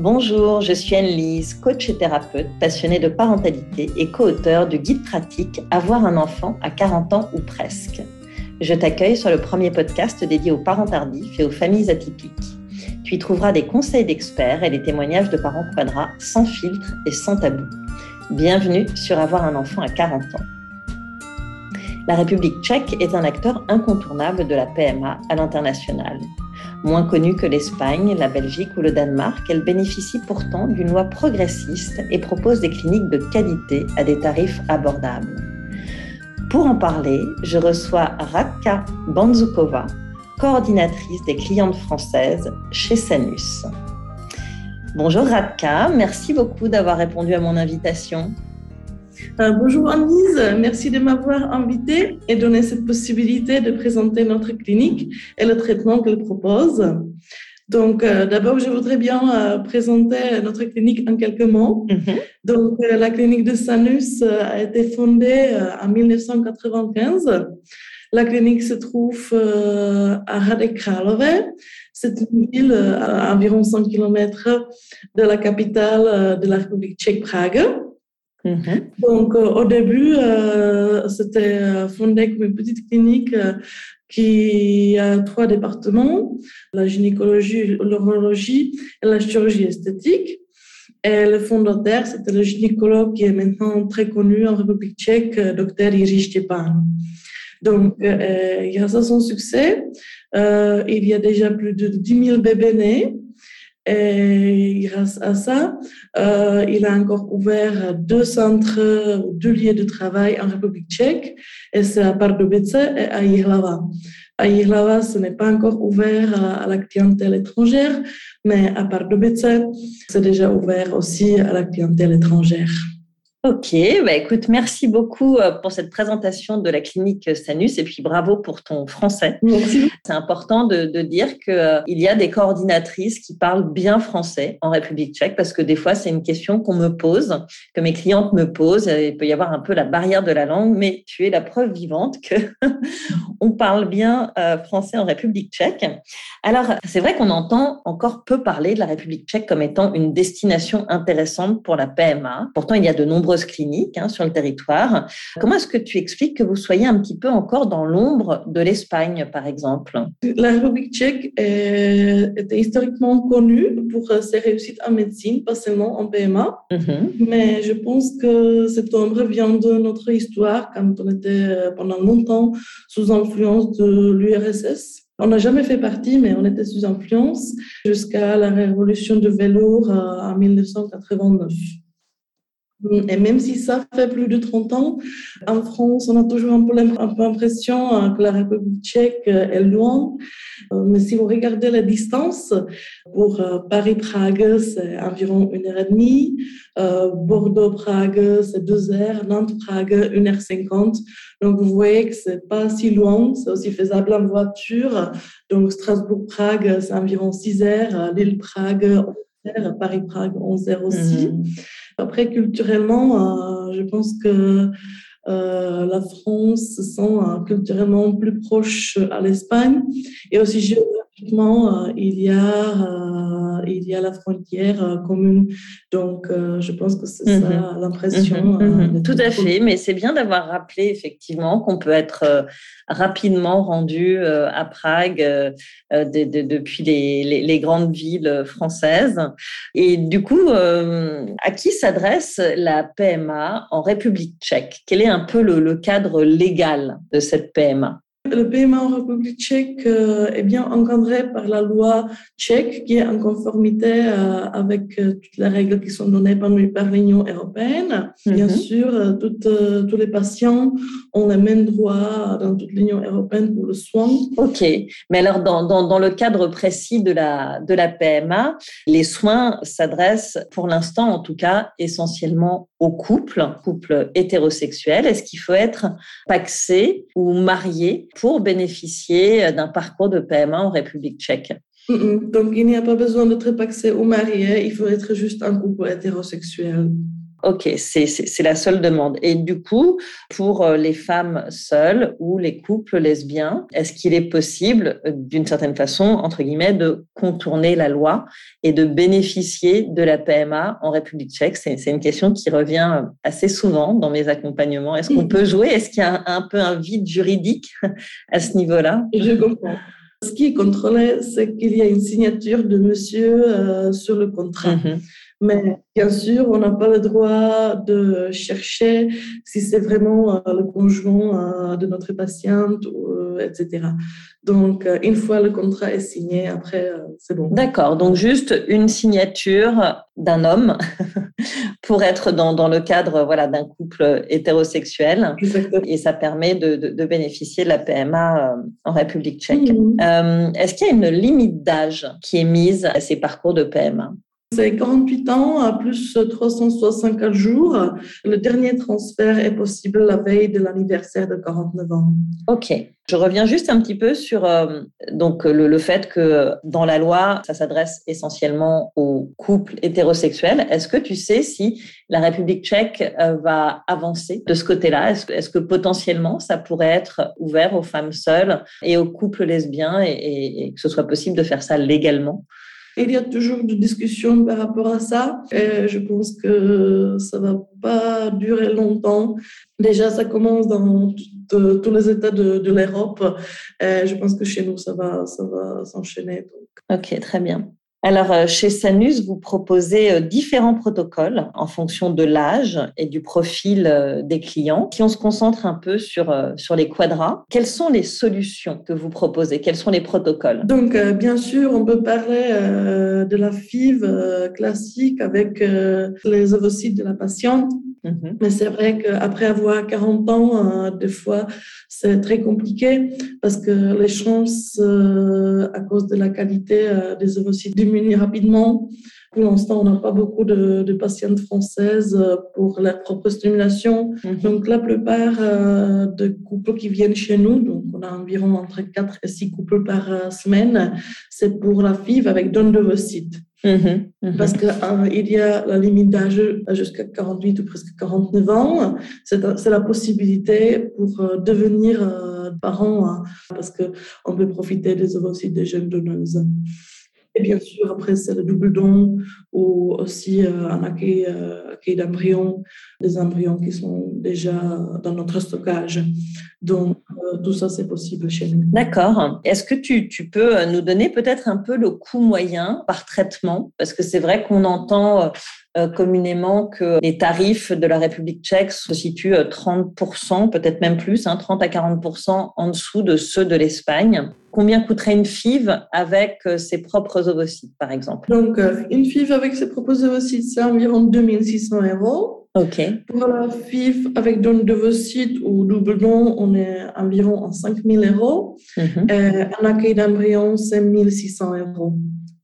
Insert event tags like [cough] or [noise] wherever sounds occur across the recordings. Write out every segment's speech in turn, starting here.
Bonjour, je suis Anne-Lise, coach et thérapeute, passionnée de parentalité et co-auteur du guide pratique Avoir un enfant à 40 ans ou presque. Je t'accueille sur le premier podcast dédié aux parents tardifs et aux familles atypiques. Tu y trouveras des conseils d'experts et des témoignages de parents quadras sans filtre et sans tabou. Bienvenue sur Avoir un enfant à 40 ans. La République tchèque est un acteur incontournable de la PMA à l'international. Moins connue que l'Espagne, la Belgique ou le Danemark, elle bénéficie pourtant d'une loi progressiste et propose des cliniques de qualité à des tarifs abordables. Pour en parler, je reçois Radka Banzukova, coordinatrice des clientes françaises chez Sanus. Bonjour Radka, merci beaucoup d'avoir répondu à mon invitation. Euh, bonjour Anise, merci de m'avoir invité et donné cette possibilité de présenter notre clinique et le traitement qu'elle propose. Donc, euh, d'abord, je voudrais bien euh, présenter notre clinique en quelques mots. Mhm. Donc, la clinique de Sanus a été fondée en 1995. La clinique se trouve à Hradec C'est une ville à environ 100 km de la capitale de la République tchèque, Prague. Mhm. Donc, euh, au début, euh, c'était euh, fondé comme une petite clinique qui a trois départements, la gynécologie, l'urologie et la chirurgie esthétique. Et le fondateur, c'était le gynécologue qui est maintenant très connu en République tchèque, docteur Jiří Stepan. Donc, grâce à son succès, il y a déjà plus de 10 000 bébés nés et grâce à ça, euh, il a encore ouvert deux centres, deux lieux de travail en République tchèque, et c'est à Pardubice et à Jihlava. À Jihlava, ce n'est pas encore ouvert à, la clientèle étrangère, mais à Pardubice, c'est déjà ouvert aussi à la clientèle étrangère. Ok, bah écoute, merci beaucoup euh, pour cette présentation de la clinique Sanus et puis bravo pour ton français. Merci. C'est important de, de dire qu'il euh, il y a des coordinatrices qui parlent bien français en République tchèque parce que des fois c'est une question qu'on me pose, que mes clientes me posent. Il peut y avoir un peu la barrière de la langue, mais tu es la preuve vivante que [laughs] on parle bien euh, français en République tchèque. Alors c'est vrai qu'on entend encore peu parler de la République tchèque comme étant une destination intéressante pour la PMA. Pourtant il y a de nombreux cliniques hein, sur le territoire. Comment est-ce que tu expliques que vous soyez un petit peu encore dans l'ombre de l'Espagne, par exemple? La République tchèque était historiquement connue pour ses réussites en médecine, pas seulement en PMA. Mhm. Mais je pense que cette ombre vient de notre histoire, quand on était euh, pendant longtemps sous influence de l'URSS. On n'a jamais fait partie, mais on était sous influence jusqu'à la révolution de velours euh, en 1989. Et même si ça fait plus de 30 ans, en France, on a toujours un peu l'impression euh, que la République tchèque euh, est loin. Euh, mais si vous regardez la distance, pour Paris-Prague, c'est environ une heure et demie. Bordeaux-Prague, c'est deux heures. Nantes-Prague, une heure cinquante. Donc, vous voyez que c'est pas si loin. C'est aussi faisable en voiture. Donc, Strasbourg-Prague, c'est environ six heures. Lille-Prague, Paris-Prague, 11 heures aussi. Mhm. Après, culturellement, euh, je pense que euh, la France se sent euh, culturellement plus proche à l'Espagne. Et aussi géographiquement, il y a il y a la frontière commune. Donc, je pense que c'est ça mhm. l'impression. Mhm. Mhm. Tout à fait, mais c'est bien d'avoir rappelé effectivement qu'on peut être rapidement rendu euh, à Prague euh, euh, depuis les, grandes villes françaises. Et du coup, à qui s'adresse la PMA en République tchèque? Quel est un peu le cadre légal de cette PMA le paiement en République tchèque euh, est bien encadré par la loi tchèque qui est en conformité euh, avec euh, toutes les règles qui sont données par, l'Union européenne. Bien mhm. sûr, tous les patients ont les mêmes droits dans toute l'Union européenne pour le soin. OK. Mais alors, dans, dans, le cadre précis de la, de la PMA, les soins s'adressent, pour l'instant en tout cas, essentiellement aux couples, couples hétérosexuels. Est-ce qu'il faut être paxé ou marié pour bénéficier d'un parcours de PMA en République tchèque. Donc, il n'y a pas besoin d'être paxé ou marié, il faut être juste un couple hétérosexuel. Ok, c'est la seule demande. Et du coup, pour euh, les femmes seules ou les couples lesbiens, est-ce qu'il est possible, euh, d'une certaine façon, entre guillemets, de contourner la loi et de bénéficier de la PMA en République tchèque? C'est une question qui revient assez souvent dans mes accompagnements. Est-ce qu'on peut jouer? Est-ce qu'il y a un, peu un vide juridique [laughs] à ce niveau-là? Je comprends. Ce qui est contrôlé, c'est qu'il y a une signature de monsieur euh, sur le contrat. Mm-hmm. Mais bien sûr, on n'a pas le droit de chercher si c'est vraiment euh, le conjoint euh, de notre patiente, euh, etc. Donc, une fois le contrat est signé, après, c'est bon. D'accord. Donc, juste une signature d'un homme [laughs] pour être dans, dans, le cadre voilà, d'un couple hétérosexuel. Exactement. Et ça permet de, de, bénéficier de la PMA en République tchèque. Mhm. Est-ce qu'il y a une limite d'âge qui est mise à ces parcours de PMA c'est 48 ans à plus 364 jours. Le dernier transfert est possible la veille de l'anniversaire de 49 ans. OK. Je reviens juste un petit peu sur euh, donc le, fait que dans la loi, ça s'adresse essentiellement aux couples hétérosexuels. Est-ce que tu sais si la République tchèque euh, va avancer de ce côté-là? Est-ce que potentiellement ça pourrait être ouvert aux femmes seules et aux couples lesbiens et que ce soit possible de faire ça légalement? Il y a toujours des discussions par rapport à ça. Et je pense que ça va pas durer longtemps. Déjà, ça commence dans tous les États de, de l'Europe. Je pense que chez nous, ça va, ça va s'enchaîner. Ok, très bien. Alors, euh, chez Sanus, vous proposez euh, différents protocoles en fonction de l'âge et du profil euh, des clients. Si on se concentre un peu sur, sur les quadras, quelles sont les solutions que vous proposez? Quels sont les protocoles? Donc, bien sûr, on peut parler de la FIV classique avec les ovocytes de la patiente. Mhm. Mais c'est vrai qu'après avoir 40 ans, des fois, c'est très compliqué parce que les chances, à cause de la qualité des ovocytes, rapidement. Pour l'instant, on n'a pas beaucoup de, patientes françaises euh, pour leur propre stimulation. Mhm. Donc, la plupart euh, des couples qui viennent chez nous, donc on a environ entre 4 et 6 couples par euh, semaine, c'est pour la FIV avec don de. Mhm. Mhm. Parce qu'il y a la limite d'âge jusqu'à 48 ou presque 49 ans. C'est la possibilité pour devenir parent, hein, parce qu'on peut profiter des ovocytes des jeunes donneuses. Et bien sûr, après, c'est le double don ou aussi euh, un accueil, euh, accueil d'embryons, des embryons qui sont déjà dans notre stockage. Donc, euh, tout ça, c'est possible chez nous. D'accord. Est-ce que tu, tu, peux nous donner peut-être un peu le coût moyen par traitement? Parce que c'est vrai qu'on entend communément que les tarifs de la République tchèque se situent 30%, peut-être même plus, 30 hein, à 40% en dessous de ceux de l'Espagne. Combien coûterait une FIV avec euh, ses propres ovocytes, par exemple? Donc, euh, une FIV avec ses propres ovocytes, c'est environ 2600 euros. Pour la FIV avec don d'ovocytes ou double don, on est environ en 5000 euros. Mhm. Euh, un accueil d'embryon, c'est 1600 euros.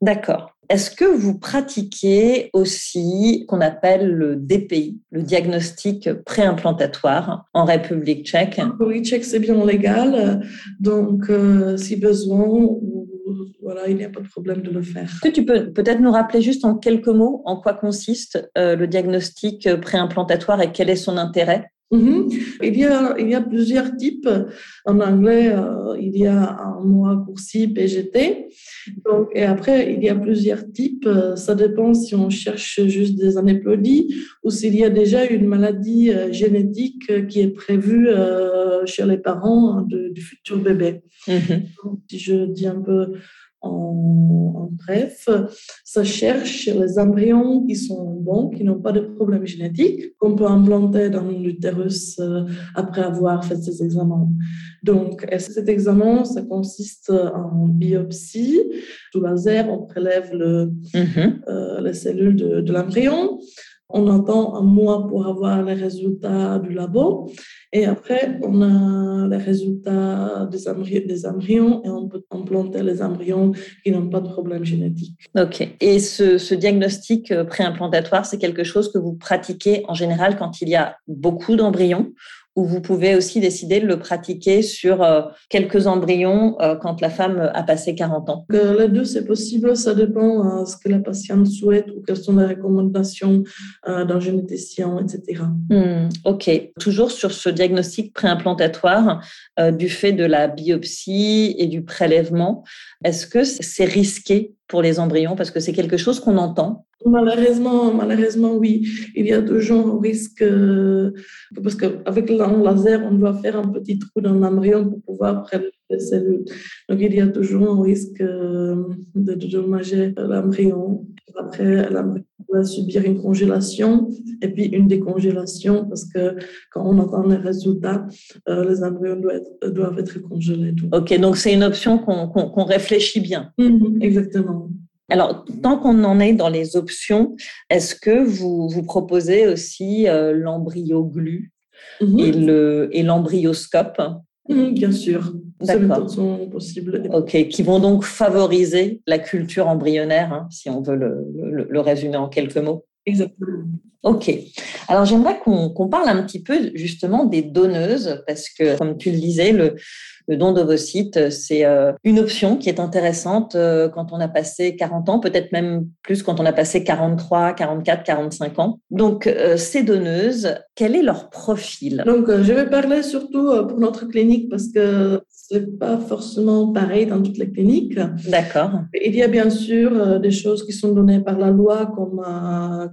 D'accord. Est-ce que vous pratiquez aussi qu'on appelle le DPI, le diagnostic préimplantatoire en République tchèque? En République tchèque, c'est bien légal. Donc, euh, si besoin, voilà, il n'y a pas de problème de le faire. Est-ce que tu peux peut-être nous rappeler juste en quelques mots en quoi consiste euh, le diagnostic préimplantatoire et quel est son intérêt? Mhm. Il, y a, il y a plusieurs types. En anglais, euh, il y a un mot raccourci PGT. Donc, et après, il y a plusieurs types. Ça dépend si on cherche juste des anéplodies ou s'il y a déjà une maladie euh, génétique qui est prévue euh, chez les parents hein, du futur bébé. Mhm. si je dis un peu en, bref, ça cherche les embryons qui sont bons, qui n'ont pas de problème génétique, qu'on peut implanter dans l'utérus euh, après avoir fait ces examens. Donc, cet examen, ça consiste en biopsie? Sous laser, on prélève le, mm-hmm. euh, les cellules de, de l'embryon. On attend un mois pour avoir les résultats du labo. Et après, on a les résultats des, embryons, et on peut implanter les embryons qui n'ont pas de problème génétique. OK. Et ce, diagnostic euh, préimplantatoire, c'est quelque chose que vous pratiquez en général quand il y a beaucoup d'embryons ou vous pouvez aussi décider de le pratiquer sur euh, quelques embryons euh, quand la femme a passé 40 ans Les deux, c'est possible. Ça dépend de ce que la patiente souhaite ou quelles sont les recommandations d'un généticien, etc. Hmm, ok. Toujours sur ce diagnostic préimplantatoire du fait de la biopsie et du prélèvement, est-ce que c'est risqué pour les embryons? Parce que c'est quelque chose qu'on entend. Malheureusement, malheureusement, oui. Il y a toujours un risque, euh, parce qu'avec le laser, on doit faire un petit trou dans l'embryon pour pouvoir prélever les cellules. Donc, il y a toujours un risque euh, de dédommager l'embryon. Après, l'embryon va subir une congélation et puis une décongélation, parce que quand on entend les résultats, euh, les embryons doivent être, doivent être congelés. Ok, donc c'est une option qu'on réfléchit bien. Mhm, exactement. Alors, tant qu'on en est dans les options, est-ce que vous, vous proposez aussi euh, l'embryo glu mhm. et l'embryoscope mhm, Bien sûr. D'accord. sont possibles. Ok, qui vont donc favoriser la culture embryonnaire, hein, si on veut le, le, résumer en quelques mots. Exactement. Ok. Alors j'aimerais qu'on parle un petit peu justement des donneuses, parce que comme tu le disais, le, le don d'ovocytes, c'est euh, une option qui est intéressante euh, quand on a passé 40 ans, peut-être même plus quand on a passé 43, 44, 45 ans. Donc, euh, ces donneuses, quel est leur profil? Donc, je vais parler surtout pour notre clinique parce que c'est pas forcément pareil dans toutes les cliniques. D'accord. Il y a bien sûr des choses qui sont données par la loi, comme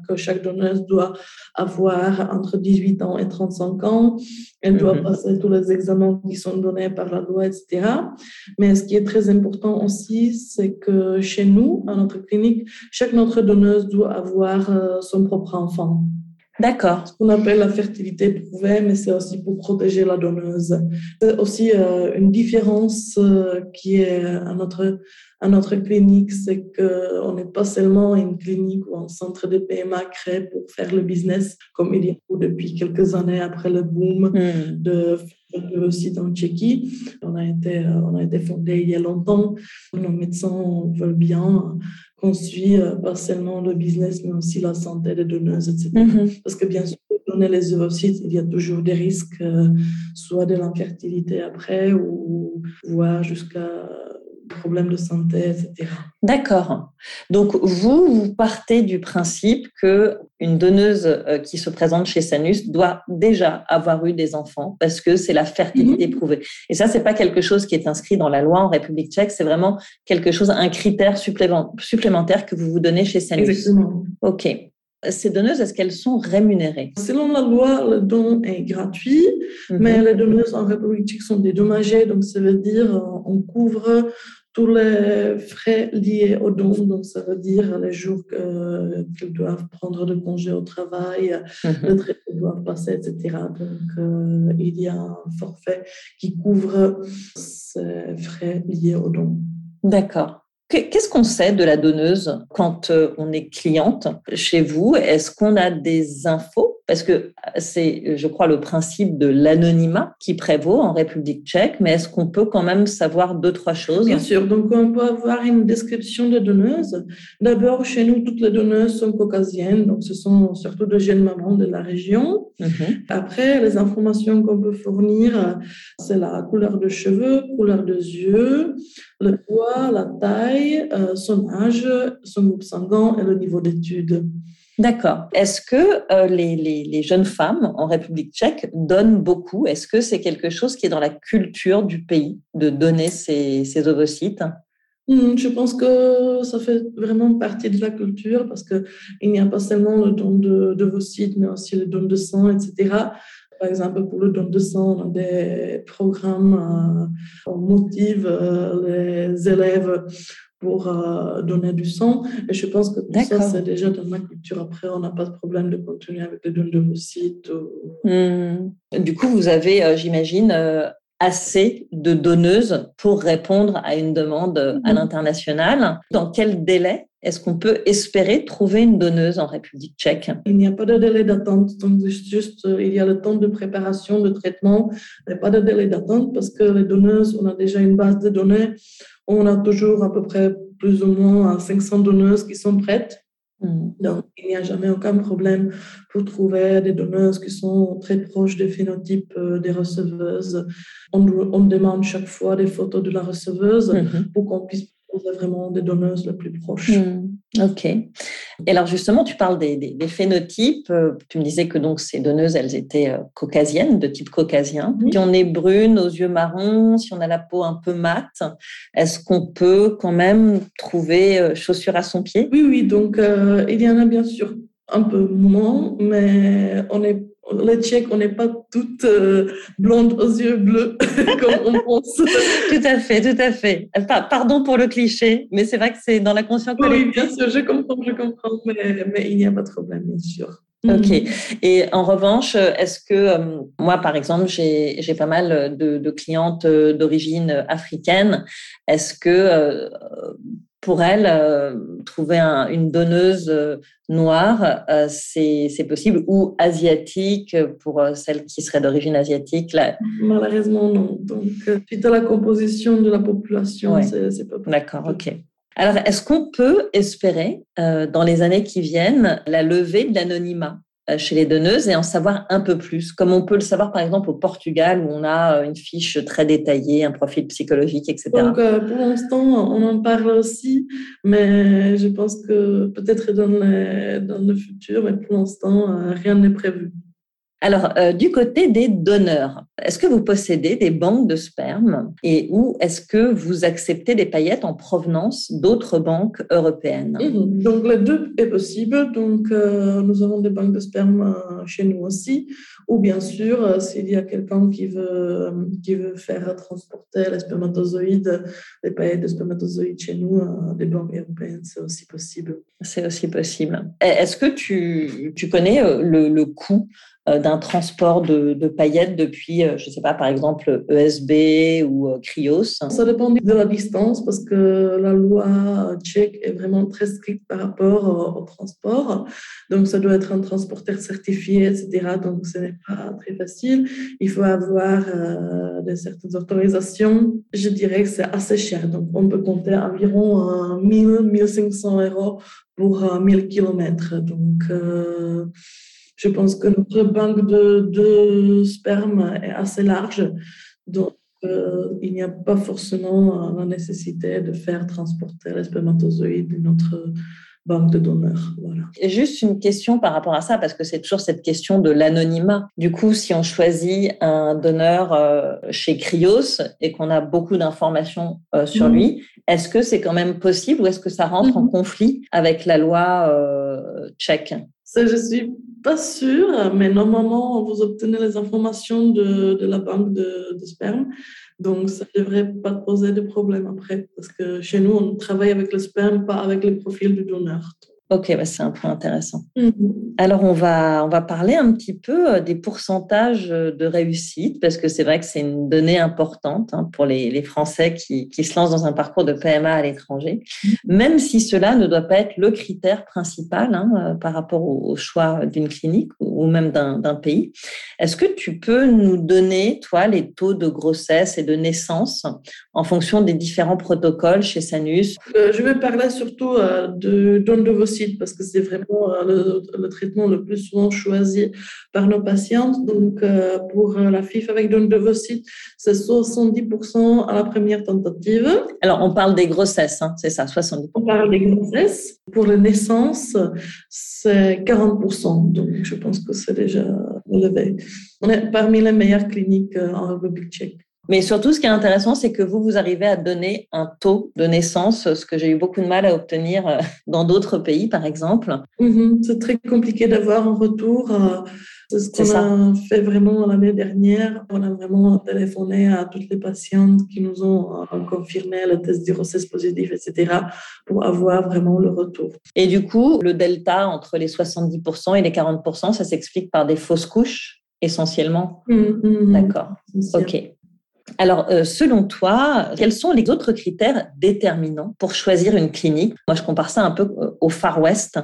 que chaque donneuse doit avoir entre 18 ans et 35 ans. Elle doit mhm. passer tous les examens qui sont donnés par la loi, etc. Mais ce qui est très important aussi, c'est que chez nous, à notre clinique, chaque notre donneuse doit avoir euh, son propre enfant. D'accord. Ce qu'on appelle la fertilité prouvée, mais c'est aussi pour protéger la donneuse. C'est aussi euh, une différence euh, qui est à notre, à notre clinique, c'est qu'on n'est pas seulement une clinique ou un centre de PMA créé pour faire le business, comme il y a depuis quelques années après le boom hmm. de le site en Tchéquie. On a été, euh, on a été fondé il y a longtemps. Nos médecins veulent bien qu'on suit euh, pas seulement le business, mais aussi la santé des donneuses, etc. Mm-hmm. Parce que bien sûr, donner les ovocytes, il y a toujours des risques, euh, soit de l'infertilité après, ou voire jusqu'à problèmes de santé, etc. D'accord. Donc vous, vous partez du principe que une donneuse euh, qui se présente chez Sanus doit déjà avoir eu des enfants parce que c'est la fertilité mhm. prouvée. Et ça, c'est pas quelque chose qui est inscrit dans la loi en République tchèque, c'est vraiment quelque chose, un critère supplémentaire que vous vous donnez chez Sanus. Exactement. Ok. Ces donneuses, est-ce qu'elles sont rémunérées? Selon la loi, le don est gratuit, mhm. mais les donneuses en République tchèque sont dédommagées, donc ça veut dire euh, on couvre tous les frais liés au don, donc ça veut dire les jours qu'ils doivent prendre de congé au travail, mhm. le traitement doivent passer, etc. Donc euh, il y a un forfait qui couvre ces frais liés au don. D'accord. Qu'est-ce qu'on sait de la donneuse quand euh, on est cliente chez vous? Est-ce qu'on a des infos? Parce que c'est, je crois, le principe de l'anonymat qui prévaut en République tchèque, mais est-ce qu'on peut quand même savoir deux, trois choses? Bien sûr, donc on peut avoir une description de donneuse. D'abord, chez nous, toutes les donneuses sont caucasiennes, donc ce sont surtout de jeunes mamans de la région. Mhm. Après, les informations qu'on peut fournir, c'est la couleur de cheveux, couleur de yeux, le poids, la taille, euh, son âge, son groupe sanguin et le niveau d'études. D'accord. Est-ce que euh, les, jeunes femmes en République tchèque donnent beaucoup? Est-ce que c'est quelque chose qui est dans la culture du pays de donner ces, ovocytes? Hmm, je pense que ça fait vraiment partie de la culture parce qu'il n'y a pas seulement le don d'ovocytes, mais aussi le don de sang, etc. Par exemple, pour le don de sang, a des programmes, euh, on euh, les élèves pour euh, donner du sang. Et je pense que ça, c'est déjà dans ma culture. Après, on n'a pas de problème de continuer avec les dons de vos sites. Hmm. Du coup, vous avez, j'imagine, assez de donneuses pour répondre à une demande à mhm. l'international. Dans quel délai est-ce qu'on peut espérer trouver une donneuse en République tchèque? Il n'y a pas de délai d'attente, donc juste euh, il y a le temps de préparation, de traitement, mais pas de délai d'attente parce que les donneuses, on a déjà une base de données, on a toujours à peu près plus ou moins 500 donneuses qui sont prêtes. Mm. Donc, il n'y a jamais aucun problème pour trouver des donneuses qui sont très proches des phénotypes euh, des receveuses. On, on demande chaque fois des photos de la receveuse mm-hmm. pour qu'on puisse vraiment des donneuses les plus proches. Mm. Ok. Et alors justement, tu parles des, des, phénotypes. Euh, tu me disais que donc ces donneuses, elles étaient euh, caucasiennes, de type caucasien. Si on est brune, aux yeux marrons, si on a la peau un peu mate, est-ce qu'on peut quand même trouver euh, chaussures à son pied? Oui, oui. Donc il y en a bien sûr un peu moins, mais on est les Tchèques, on n'est pas toutes euh, blondes aux yeux bleus [laughs] comme on pense. tout à fait, tout à fait. Pardon pour le cliché, mais c'est vrai que c'est dans la conscience collective. Oui, bien sûr, je comprends, je comprends, mais, il n'y a pas de problème, bien sûr. Ok. Et en revanche, est-ce que euh, moi, par exemple, j'ai pas mal de, de clientes euh, d'origine africaine. Est-ce que pour elle, euh, trouver une donneuse euh, noire, euh, c'est possible, ou asiatique pour celle qui serait d'origine asiatique là... Malheureusement, non. Donc, suite à la composition de la population, c'est pas possible. D'accord, ok. Alors, est-ce qu'on peut espérer, dans les années qui viennent, la levée de l'anonymat? Chez les donneuses et en savoir un peu plus, comme on peut le savoir par exemple au Portugal où on a euh, une fiche très détaillée, un profil psychologique, etc. Donc euh, pour l'instant, on en parle aussi, mais je pense que peut-être dans, dans le futur, mais pour l'instant, rien n'est prévu. Alors, euh, du côté des donneurs, est-ce que vous possédez des banques de sperme et ou est-ce que vous acceptez des paillettes en provenance d'autres banques européennes? Donc, les deux est possible. Donc, euh, nous avons des banques de sperme euh, chez nous aussi. Ou bien sûr, s'il y a quelqu'un qui veut, qui veut faire transporter les spermatozoïdes, les paillettes de spermatozoïdes chez nous, des banques européennes, c'est aussi possible. C'est aussi possible. Est-ce que tu, tu connais le, le coût d'un transport de, paillettes depuis, euh, je ne sais pas, par exemple ESB ou euh, Krios Ça dépend de la distance parce que la loi tchèque est vraiment très stricte par rapport au transport. Donc, ça doit être un transporteur certifié, etc. Donc, ce n'est pas très facile. Il faut avoir certaines autorisations. Je dirais que c'est assez cher. Donc, on peut compter environ 1000, 1500 euros pour 1000 km. Donc, je pense que notre banque de, sperme est assez large, donc euh, il n'y a pas forcément la nécessité de faire transporter les spermatozoïdes de notre banque de donneurs. Voilà. Et juste une question par rapport à ça, parce que c'est toujours cette question de l'anonymat. Du coup, si on choisit un donneur euh, chez Cryos et qu'on a beaucoup d'informations euh, sur mhm. lui, est-ce que c'est quand même possible ou est-ce que ça rentre en mhm. conflit avec la loi tchèque? Ça, je suis pas sûr, mais normalement, vous obtenez les informations de, de la banque de, de, sperme. Donc, ça ne devrait pas poser de problème après, parce que chez nous, on travaille avec le sperme, pas avec les profils du donneur. Ok, bah, c'est un point intéressant. Mhm. Alors, on va, on va parler un petit peu euh, des pourcentages euh, de réussite, parce que c'est vrai que c'est une donnée importante hein, pour les, les Français qui, qui, se lancent dans un parcours de PMA à l'étranger, mhm. même si cela ne doit pas être le critère principal hein, euh, par rapport au, choix d'une clinique ou même d'un pays. Est-ce que tu peux nous donner, toi, les taux de grossesse et de naissance en fonction des différents protocoles chez Sanus? Je vais parler surtout de dons de parce que c'est vraiment euh, le, traitement le plus souvent choisi par nos patientes. Donc, euh, pour euh, la FIF avec don de c'est 70% à la première tentative. Alors, on parle des grossesses, hein, c'est ça, 70%. On parle des grossesses. Pour les naissances, c'est 40%. Donc, je pense que c'est déjà élevé. On est parmi les meilleures cliniques en République tchèque. Mais surtout, ce qui est intéressant, c'est que vous, vous arrivez à donner un taux de naissance, ce que j'ai eu beaucoup de mal à obtenir euh, dans d'autres pays, par exemple. Mm-hmm. c'est très compliqué d'avoir un retour. Euh, c'est ce qu'on a fait vraiment l'année dernière. On a vraiment téléphoné à toutes les patientes qui nous ont euh, confirmé le test de grossesse positif, etc., pour avoir vraiment le retour. Et du coup, le delta entre les 70% et les 40%, ça s'explique par des fausses couches essentiellement. Mm-hmm. D'accord. Ok. Alors, euh, selon toi, quels sont les autres critères déterminants pour choisir une clinique? Moi, je compare ça un peu euh, au Far West.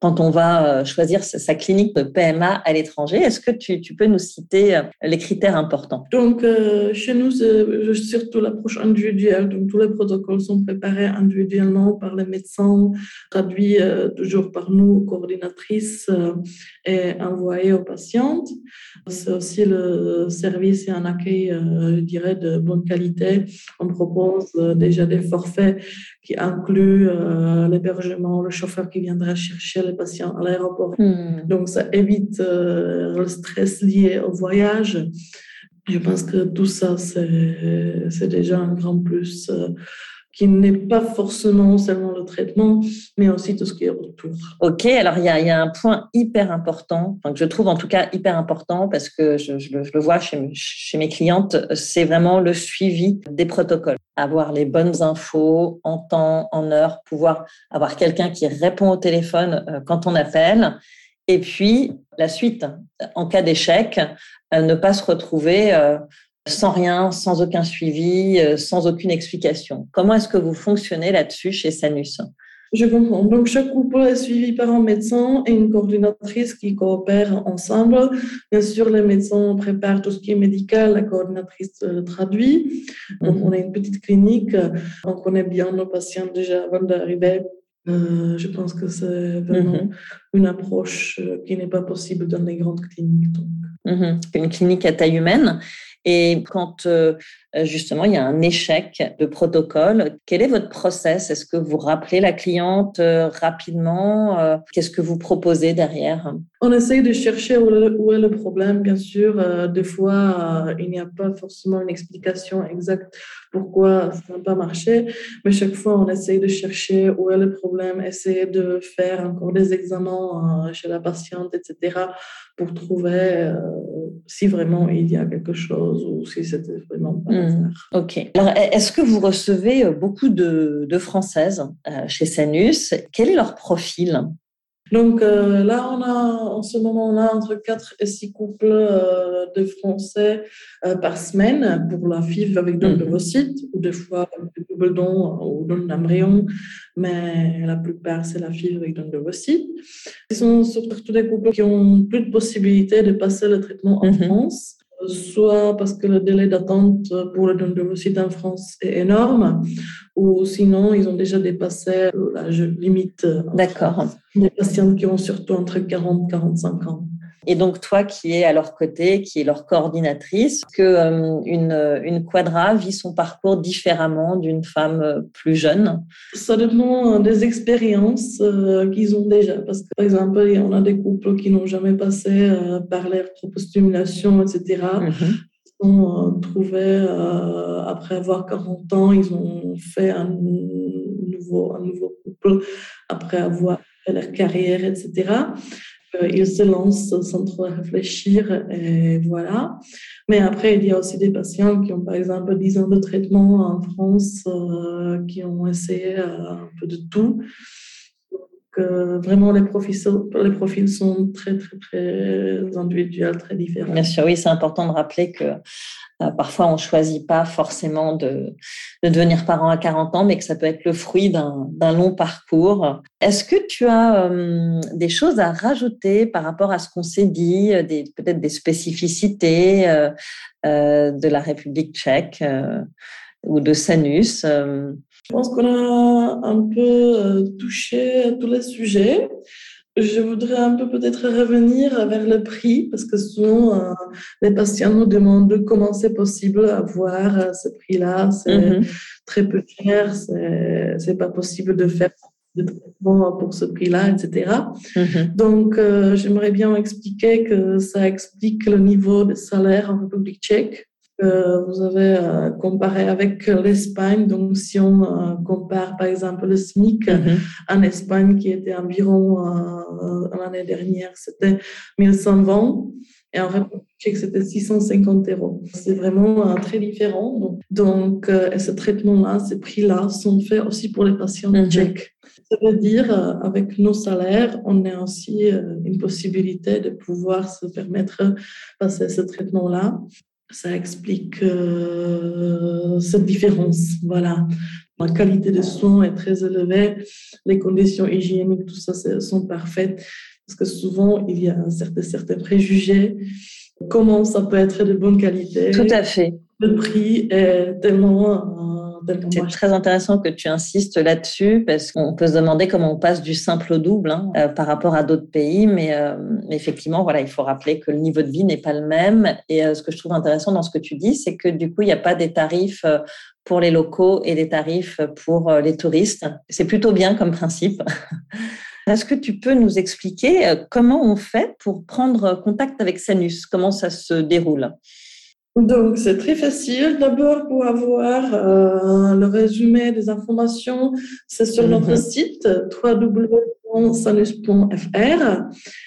Quand on va choisir sa clinique de PMA à l'étranger. Est-ce que tu, peux nous citer les critères importants? Donc, chez nous, c'est surtout l'approche individuelle. Donc, tous les protocoles sont préparés individuellement par les médecins, traduits toujours par nous, coordinatrices, et envoyés aux patientes. C'est aussi le service et un accueil, je dirais, de bonne qualité. On propose déjà des forfaits qui incluent l'hébergement, le chauffeur qui viendra chercher les patients à l'aéroport. Hmm. Donc, ça évite euh, le stress lié au voyage. Je pense que tout ça, c'est déjà un grand plus. Qui n'est pas forcément seulement le traitement, mais aussi tout ce qui est autour. Ok, alors il y a, un point hyper important, que je trouve en tout cas hyper important parce que je, je, le, vois chez, chez mes clientes, c'est vraiment le suivi des protocoles. Avoir les bonnes infos en temps, en heure, pouvoir avoir quelqu'un qui répond au téléphone euh, quand on appelle. Et puis, la suite, en cas d'échec, euh, ne pas se retrouver euh, sans rien, sans aucun suivi, euh, sans aucune explication. Comment est-ce que vous fonctionnez là-dessus chez Sanus? Je comprends. Donc, chaque couple est suivi par un médecin et une coordinatrice qui coopèrent ensemble. Bien sûr, les médecins préparent tout ce qui est médical, la coordinatrice le traduit. Donc, mhm. on a une petite clinique, on connaît bien nos patients déjà avant d'arriver. Euh, je pense que c'est vraiment mhm. une approche euh, qui n'est pas possible dans les grandes cliniques. Donc. Mhm. Une clinique à taille humaine. Et quand euh, justement il y a un échec de protocole, quel est votre process? Est-ce que vous rappelez la cliente euh, rapidement? Euh, Qu'est-ce que vous proposez derrière? On essaye de chercher où est le problème, bien sûr. Des fois, il n'y a pas forcément une explication exacte pourquoi ça n'a pas marché, mais chaque fois, on essaye de chercher où est le problème, essayer de faire encore des examens chez la patiente, etc., pour trouver si vraiment il y a quelque chose ou si c'était vraiment pas mmh. Ok. Alors, est-ce que vous recevez euh, beaucoup de, de Françaises euh, chez Sanus? Quel est leur profil? Donc euh, là, on a en ce moment, on a entre 4 et 6 couples de Français par semaine pour la FIV avec don de mmh. ou des fois des double don ou don d'embryon, mais la plupart, c'est la FIV avec don de ovocytes. Ils sont surtout des couples qui ont plus de possibilités de passer le traitement en mmh. France soit parce que le délai d'attente pour le don de en France est énorme, ou sinon ils ont déjà dépassé l'âge limite. D'accord. Des patients qui ont surtout entre 40 et 45 ans. Et donc, toi qui es à leur côté, qui est leur coordinatrice, que euh, une, une quadra vit son parcours différemment d'une femme euh, plus jeune? Ça dépend des expériences euh, qu'ils ont déjà. Parce que, par exemple, on a des couples qui n'ont jamais passé par l'électropostulation, etc. Ils ont trouvé, après avoir 40 ans, ils ont fait un nouveau, un nouveau couple après avoir fait leur carrière, etc ils se lancent sans trop réfléchir et voilà. Mais après, il y a aussi des patients qui ont par exemple 10 ans de traitement en France, euh, qui ont essayé euh, un peu de tout. Euh, vraiment, les profils, les profils sont très, très, très individuels, très différents. Bien sûr, oui, c'est important de rappeler que euh, parfois, on ne choisit pas forcément de, devenir parent à 40 ans, mais que ça peut être le fruit d'un long parcours. Est-ce que tu as euh, des choses à rajouter par rapport à ce qu'on s'est dit, euh, peut-être des spécificités de la République tchèque ou de Sanus Je pense qu'on a un peu touché à tous les sujets. Je voudrais un peu peut-être revenir vers le prix, parce que souvent, euh, les patients nous demandent comment c'est possible d'avoir euh, ce prix-là. C'est mhm. très peu cher, c'est pas possible de faire de traitement pour ce prix-là, etc. Mhm. Donc, euh, j'aimerais bien expliquer que ça explique le niveau de salaire en République tchèque vous avez euh, comparé avec l'Espagne. Donc, si on euh, compare par exemple le SMIC mhm. en Espagne, qui était environ euh, l'année dernière, c'était 1120. Et en République c'était 650 euros. C'est vraiment très différent. Donc, ce traitement-là, ces prix-là sont faits aussi pour les patients mhm. tchèques. Ça veut dire, avec nos salaires, on a aussi une possibilité de pouvoir se permettre de passer ce traitement-là ça explique euh, cette différence. Voilà. La qualité des soins est très élevée, les conditions hygiéniques, tout ça sont parfaites, parce que souvent, il y a un certain, certains préjugés. Comment ça peut être de bonne qualité? Tout à fait. Le prix est tellement c'est très intéressant que tu insistes là-dessus parce qu'on peut se demander comment on passe du simple au double hein, euh, par rapport à d'autres pays, mais euh, effectivement, voilà, il faut rappeler que le niveau de vie n'est pas le même. Et euh, ce que je trouve intéressant dans ce que tu dis, c'est que du coup, il n'y a pas des tarifs pour les locaux et des tarifs pour les touristes. C'est plutôt bien comme principe. [laughs] Est-ce que tu peux nous expliquer comment on fait pour prendre contact avec Sanus? Comment ça se déroule? Donc, c'est très facile. D'abord, pour avoir euh, le résumé des informations, c'est sur notre mhm. site www.sanus.fr.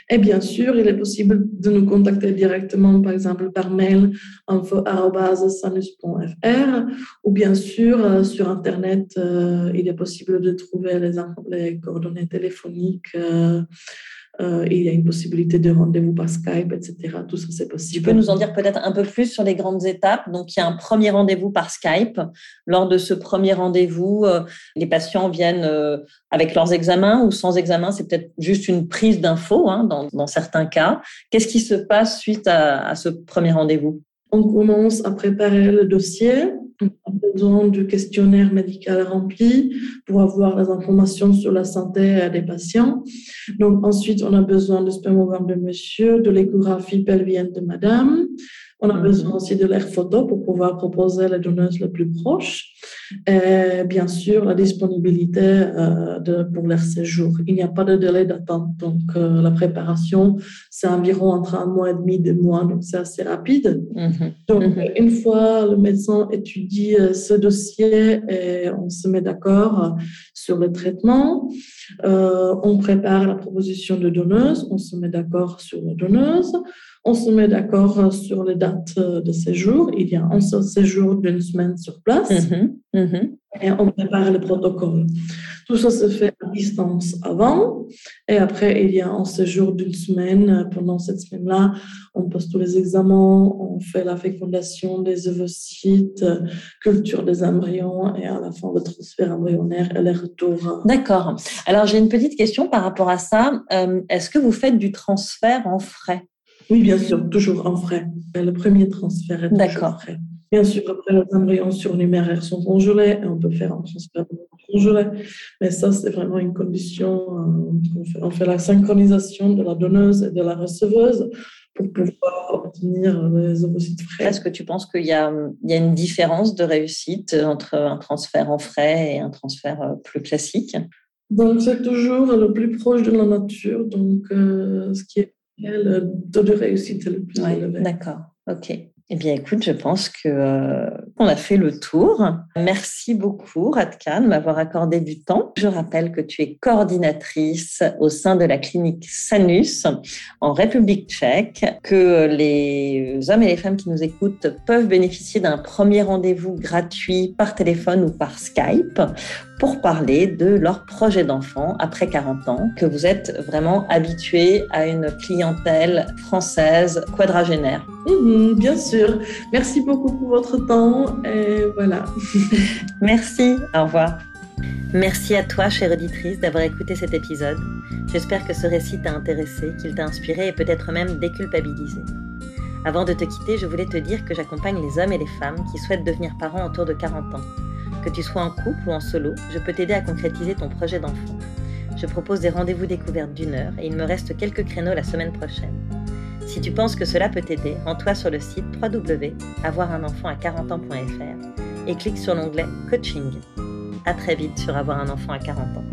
Et bien sûr, il est possible de nous contacter directement, par exemple, par mail info.sanus.fr ou bien sûr, euh, sur Internet, euh, il est possible de trouver les, les coordonnées téléphoniques euh, il y a une possibilité de rendez-vous par Skype, etc. Tout ça, c'est possible. Tu peux nous en dire peut-être un peu plus sur les grandes étapes? Donc, il y a un premier rendez-vous par Skype. Lors de ce premier rendez-vous, euh, les patients viennent euh, avec leurs examens ou sans examen. C'est peut-être juste une prise d'infos hein, dans, certains cas. Qu'est-ce qui se passe suite à ce premier rendez-vous? On commence à préparer le dossier on a besoin du questionnaire médical rempli pour avoir les informations sur la santé des patients. Donc ensuite, on a besoin du spermogramme de monsieur, de l'échographie pelvienne de madame, on a besoin mhm. aussi de l'air photo pour pouvoir proposer les donneuses les plus proches. Et bien sûr, la disponibilité euh, de, pour leur séjour. Il n'y a pas de délai d'attente. Donc, euh, la préparation, c'est environ entre un mois et demi, deux mois. Donc, c'est assez rapide. Mhm. Donc, mhm. une fois le médecin étudie euh, ce dossier et on se met d'accord sur le traitement, on prépare la proposition de donneuse, on se met d'accord sur la donneuse. On se met d'accord sur les dates de séjour. Il y a un seul séjour d'une semaine sur place. Mm-hmm. Mm-hmm. Et on prépare le protocole. Tout ça se fait à distance avant. Et après, il y a un séjour d'une semaine. Pendant cette semaine-là, on passe tous les examens, on fait la fécondation des ovocytes, culture des embryons et à la fin, le transfert embryonnaire et les retours. D'accord. Alors, j'ai une petite question par rapport à ça. Euh, est-ce que vous faites du transfert en frais? Oui, bien sûr, toujours en frais. Le premier transfert est toujours frais. Bien sûr, après, les embryons surnuméraires sont congelés et on peut faire un transfert congelé. Mais ça, c'est vraiment une condition. Euh, on, fait, la synchronisation de la donneuse et de la receveuse pour pouvoir obtenir les ovocytes frais. Est-ce que tu penses qu'il y, y, a une différence de réussite entre un transfert en frais et un transfert euh, plus classique? Donc, c'est toujours le plus proche de la nature. Donc, euh, ce qui est le taux de réussite le plus élevé. D'accord, ok. Eh bien, écoute, je pense que euh, on a fait le tour. Merci beaucoup, Radka, de m'avoir accordé du temps. Je rappelle que tu es coordinatrice au sein de la clinique Sanus en République tchèque, que les hommes et les femmes qui nous écoutent peuvent bénéficier d'un premier rendez-vous gratuit par téléphone ou par Skype pour parler de leur projet d'enfant après 40 ans, que vous êtes vraiment habitué à une clientèle française quadragénaire. Mhm, bien sûr. Merci beaucoup pour votre temps et voilà. [laughs] Merci. Au revoir. Merci à toi, chère auditrice, d'avoir écouté cet épisode. J'espère que ce récit t'a intéressé, qu'il t'a inspiré et peut-être même déculpabilisé. Avant de te quitter, je voulais te dire que j'accompagne les hommes et les femmes qui souhaitent devenir parents autour de 40 ans que tu sois en couple ou en solo, je peux t'aider à concrétiser ton projet d'enfant. Je propose des rendez-vous découvertes d'une heure et il me reste quelques créneaux la semaine prochaine. Si tu penses que cela peut t'aider, rends-toi sur le site www.avoirunenfant à 40 ans.fr et clique sur l'onglet Coaching. À très vite sur Avoir un enfant à 40 ans.